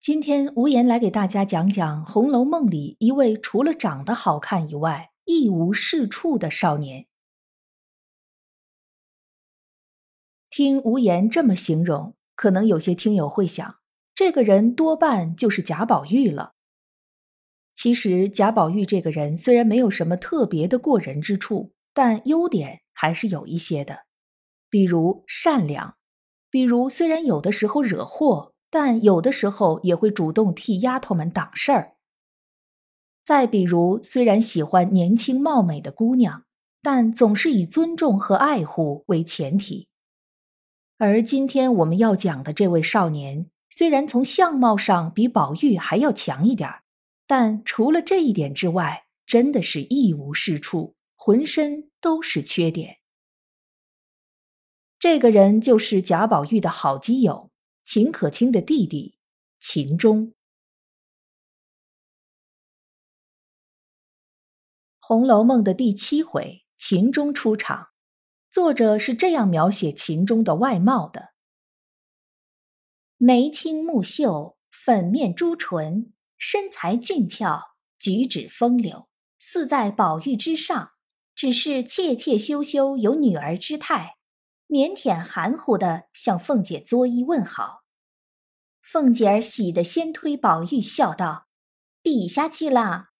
今天无言来给大家讲讲《红楼梦》里一位除了长得好看以外一无是处的少年。听无言这么形容，可能有些听友会想，这个人多半就是贾宝玉了。其实贾宝玉这个人虽然没有什么特别的过人之处，但优点还是有一些的，比如善良，比如虽然有的时候惹祸，但有的时候也会主动替丫头们挡事儿。再比如虽然喜欢年轻貌美的姑娘，但总是以尊重和爱护为前提。而今天我们要讲的这位少年，虽然从相貌上比宝玉还要强一点儿。但除了这一点之外，真的是一无是处，浑身都是缺点。这个人就是贾宝玉的好基友秦可卿的弟弟秦钟。《红楼梦》的第七回，秦钟出场，作者是这样描写秦钟的外貌的：眉清目秀，粉面朱唇。身材俊俏，举止风流，似在宝玉之上。只是怯怯羞羞，有女儿之态，腼腆含糊的向凤姐作揖问好。凤姐儿喜得先推宝玉，笑道：“比下去啦。”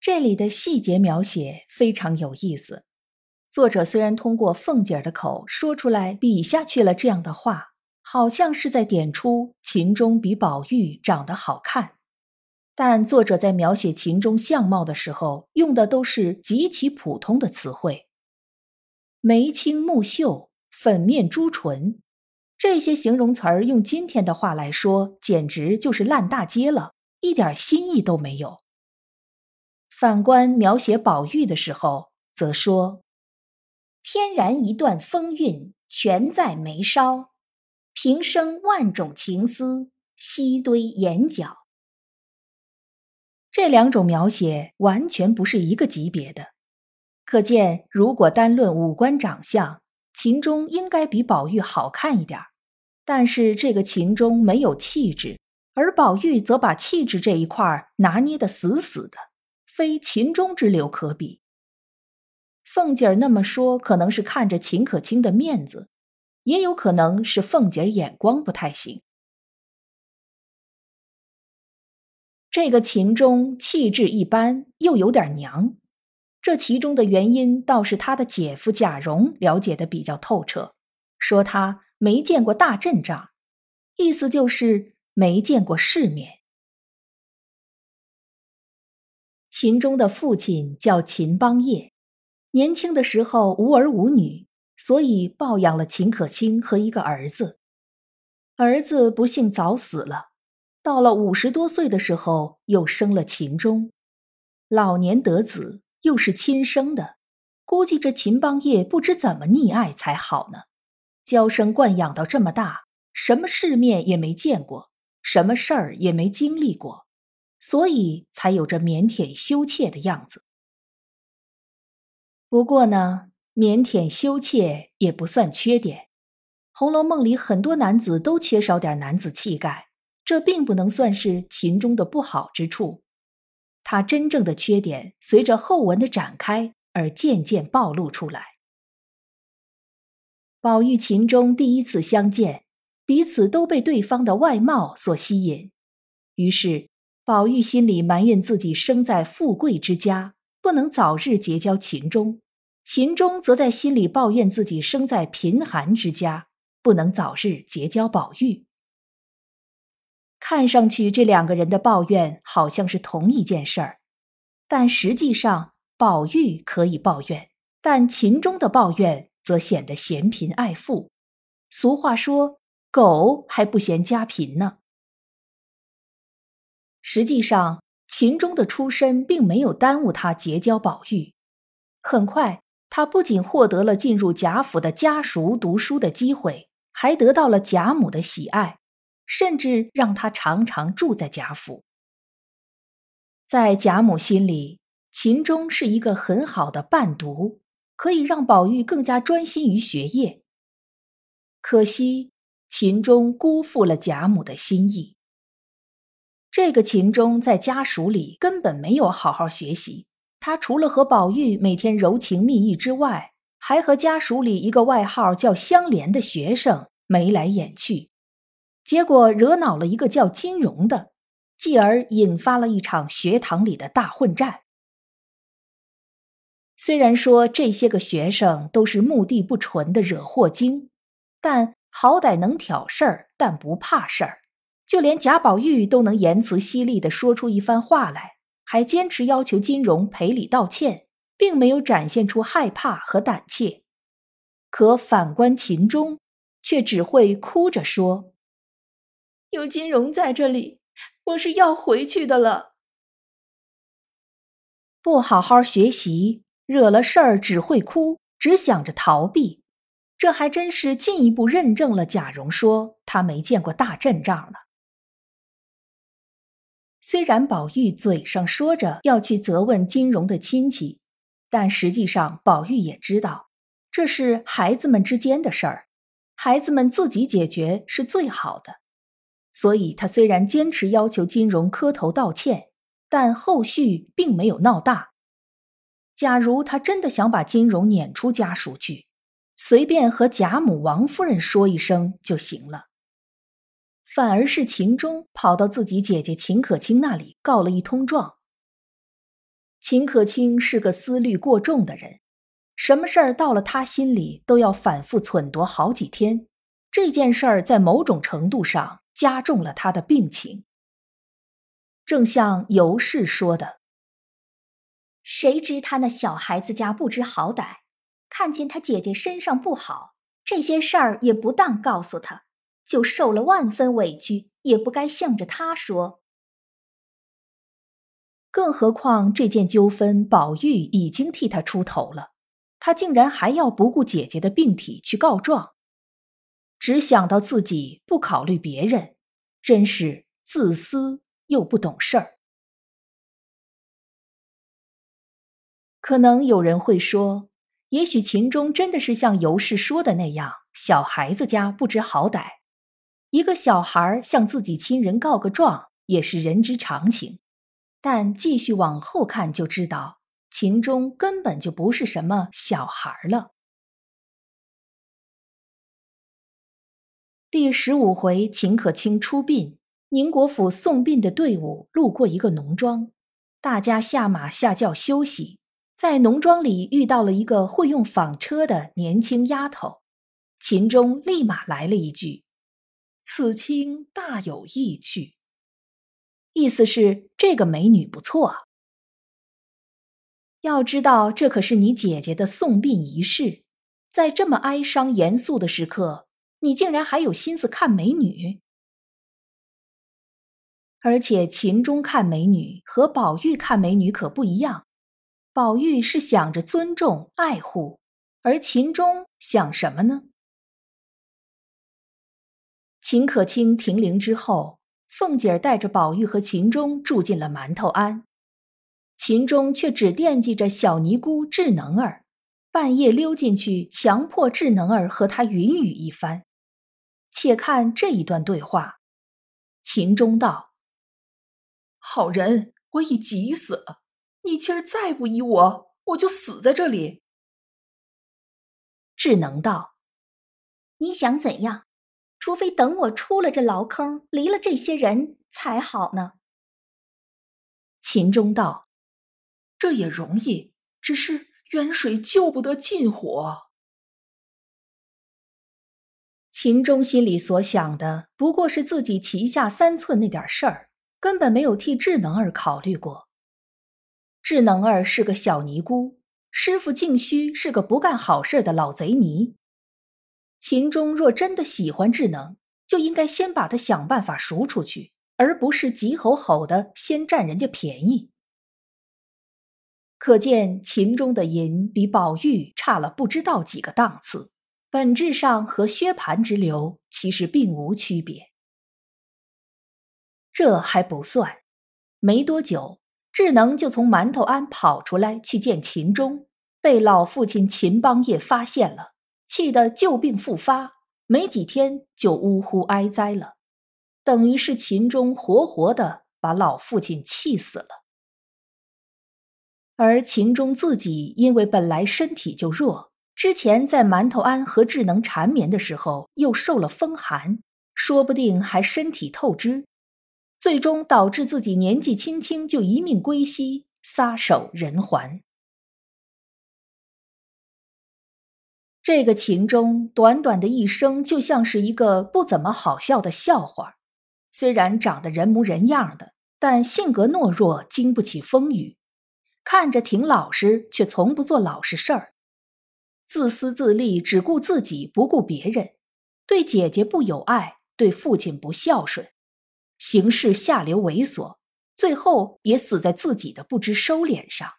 这里的细节描写非常有意思。作者虽然通过凤姐儿的口说出来“比下去了”这样的话。好像是在点出秦钟比宝玉长得好看，但作者在描写秦钟相貌的时候，用的都是极其普通的词汇，眉清目秀、粉面朱唇，这些形容词儿用今天的话来说，简直就是烂大街了，一点新意都没有。反观描写宝玉的时候，则说：“天然一段风韵，全在眉梢。”平生万种情思，悉堆眼角。这两种描写完全不是一个级别的，可见，如果单论五官长相，秦钟应该比宝玉好看一点但是这个秦钟没有气质，而宝玉则把气质这一块拿捏的死死的，非秦钟之流可比。凤姐儿那么说，可能是看着秦可卿的面子。也有可能是凤姐儿眼光不太行。这个秦钟气质一般，又有点娘，这其中的原因倒是他的姐夫贾蓉了解的比较透彻，说他没见过大阵仗，意思就是没见过世面。秦钟的父亲叫秦邦业，年轻的时候无儿无女。所以抱养了秦可卿和一个儿子，儿子不幸早死了。到了五十多岁的时候，又生了秦钟。老年得子，又是亲生的，估计这秦邦业不知怎么溺爱才好呢。娇生惯养到这么大，什么世面也没见过，什么事儿也没经历过，所以才有着腼腆羞怯的样子。不过呢。腼腆羞怯也不算缺点，《红楼梦》里很多男子都缺少点男子气概，这并不能算是秦钟的不好之处。他真正的缺点，随着后文的展开而渐渐暴露出来。宝玉、秦钟第一次相见，彼此都被对方的外貌所吸引，于是宝玉心里埋怨自己生在富贵之家，不能早日结交秦钟。秦钟则在心里抱怨自己生在贫寒之家，不能早日结交宝玉。看上去这两个人的抱怨好像是同一件事儿，但实际上宝玉可以抱怨，但秦钟的抱怨则显得嫌贫爱富。俗话说：“狗还不嫌家贫呢。实际上，秦钟的出身并没有耽误他结交宝玉。很快，他不仅获得了进入贾府的家塾读书的机会，还得到了贾母的喜爱，甚至让他常常住在贾府。在贾母心里，秦钟是一个很好的伴读，可以让宝玉更加专心于学业。可惜，秦钟辜负了贾母的心意。这个秦钟在家属里根本没有好好学习，他除了和宝玉每天柔情蜜意之外，还和家属里一个外号叫香莲的学生眉来眼去，结果惹恼了一个叫金荣的，继而引发了一场学堂里的大混战。虽然说这些个学生都是目的不纯的惹祸精，但好歹能挑事儿，但不怕事儿。就连贾宝玉都能言辞犀利地说出一番话来，还坚持要求金荣赔礼道歉，并没有展现出害怕和胆怯。可反观秦钟，却只会哭着说：“有金荣在这里，我是要回去的了。不好好学习，惹了事儿只会哭，只想着逃避，这还真是进一步认证了贾蓉说他没见过大阵仗了。”虽然宝玉嘴上说着要去责问金荣的亲戚，但实际上宝玉也知道这是孩子们之间的事儿，孩子们自己解决是最好的。所以他虽然坚持要求金荣磕头道歉，但后续并没有闹大。假如他真的想把金荣撵出家属去，随便和贾母、王夫人说一声就行了。反而是秦钟跑到自己姐姐秦可卿那里告了一通状。秦可卿是个思虑过重的人，什么事儿到了他心里都要反复忖度好几天。这件事儿在某种程度上加重了他的病情。正像尤氏说的：“谁知他那小孩子家不知好歹，看见他姐姐身上不好，这些事儿也不当告诉他。”就受了万分委屈，也不该向着他说。更何况这件纠纷，宝玉已经替他出头了，他竟然还要不顾姐姐的病体去告状，只想到自己，不考虑别人，真是自私又不懂事儿。可能有人会说，也许秦钟真的是像尤氏说的那样，小孩子家不知好歹。一个小孩向自己亲人告个状也是人之常情，但继续往后看就知道，秦钟根本就不是什么小孩了。第十五回，秦可卿出殡，宁国府送殡的队伍路过一个农庄，大家下马下轿休息，在农庄里遇到了一个会用纺车的年轻丫头，秦钟立马来了一句。此卿大有意趣，意思是这个美女不错。要知道，这可是你姐姐的送殡仪式，在这么哀伤严肃的时刻，你竟然还有心思看美女。而且秦钟看美女和宝玉看美女可不一样，宝玉是想着尊重爱护，而秦钟想什么呢？秦可卿停灵之后，凤姐儿带着宝玉和秦钟住进了馒头庵，秦钟却只惦记着小尼姑智能儿，半夜溜进去，强迫智能儿和他云雨一番。且看这一段对话：秦钟道：“好人，我已急死了，你今儿再不依我，我就死在这里。”智能道：“你想怎样？”除非等我出了这牢坑，离了这些人才好呢。秦钟道：“这也容易，只是远水救不得近火。”秦钟心里所想的不过是自己旗下三寸那点事儿，根本没有替智能儿考虑过。智能儿是个小尼姑，师傅静虚是个不干好事的老贼尼。秦钟若真的喜欢智能，就应该先把他想办法赎出去，而不是急吼吼的先占人家便宜。可见秦钟的淫比宝玉差了不知道几个档次，本质上和薛蟠之流其实并无区别。这还不算，没多久，智能就从馒头庵跑出来去见秦钟，被老父亲秦邦业发现了，气得旧病复发，没几天就呜呼哀哉了，等于是秦钟活活的把老父亲气死了。而秦钟自己因为本来身体就弱，之前在馒头庵和智能缠绵的时候又受了风寒，说不定还身体透支。最终导致自己年纪轻轻就一命归西，撒手人寰。这个秦钟短短的一生，就像是一个不怎么好笑的笑话。虽然长得人模人样的，但性格懦弱，经不起风雨。看着挺老实，却从不做老实事儿。自私自利，只顾自己，不顾别人。对姐姐不友爱，对父亲不孝顺。行事下流猥琐，最后也死在自己的不知收敛上。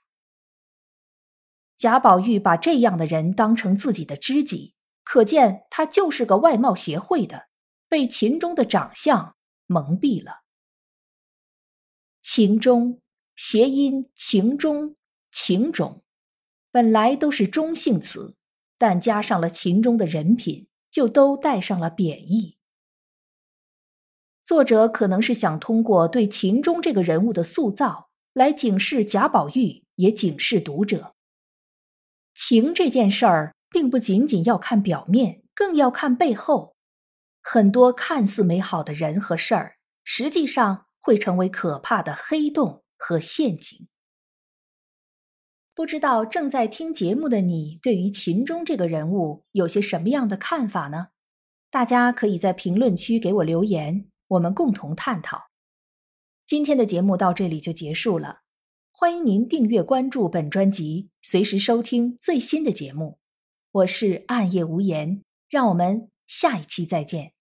贾宝玉把这样的人当成自己的知己，可见他就是个外貌协会的，被秦钟的长相蒙蔽了。秦钟，谐音情钟、情种，本来都是中性词，但加上了秦钟的人品，就都带上了贬义。作者可能是想通过对秦钟这个人物的塑造，来警示贾宝玉，也警示读者。情这件事儿，并不仅仅要看表面，更要看背后。很多看似美好的人和事儿，实际上会成为可怕的黑洞和陷阱。不知道正在听节目的你，对于秦钟这个人物有些什么样的看法呢？大家可以在评论区给我留言。我们共同探讨。今天的节目到这里就结束了，欢迎您订阅关注本专辑，随时收听最新的节目。我是暗夜无言，让我们下一期再见。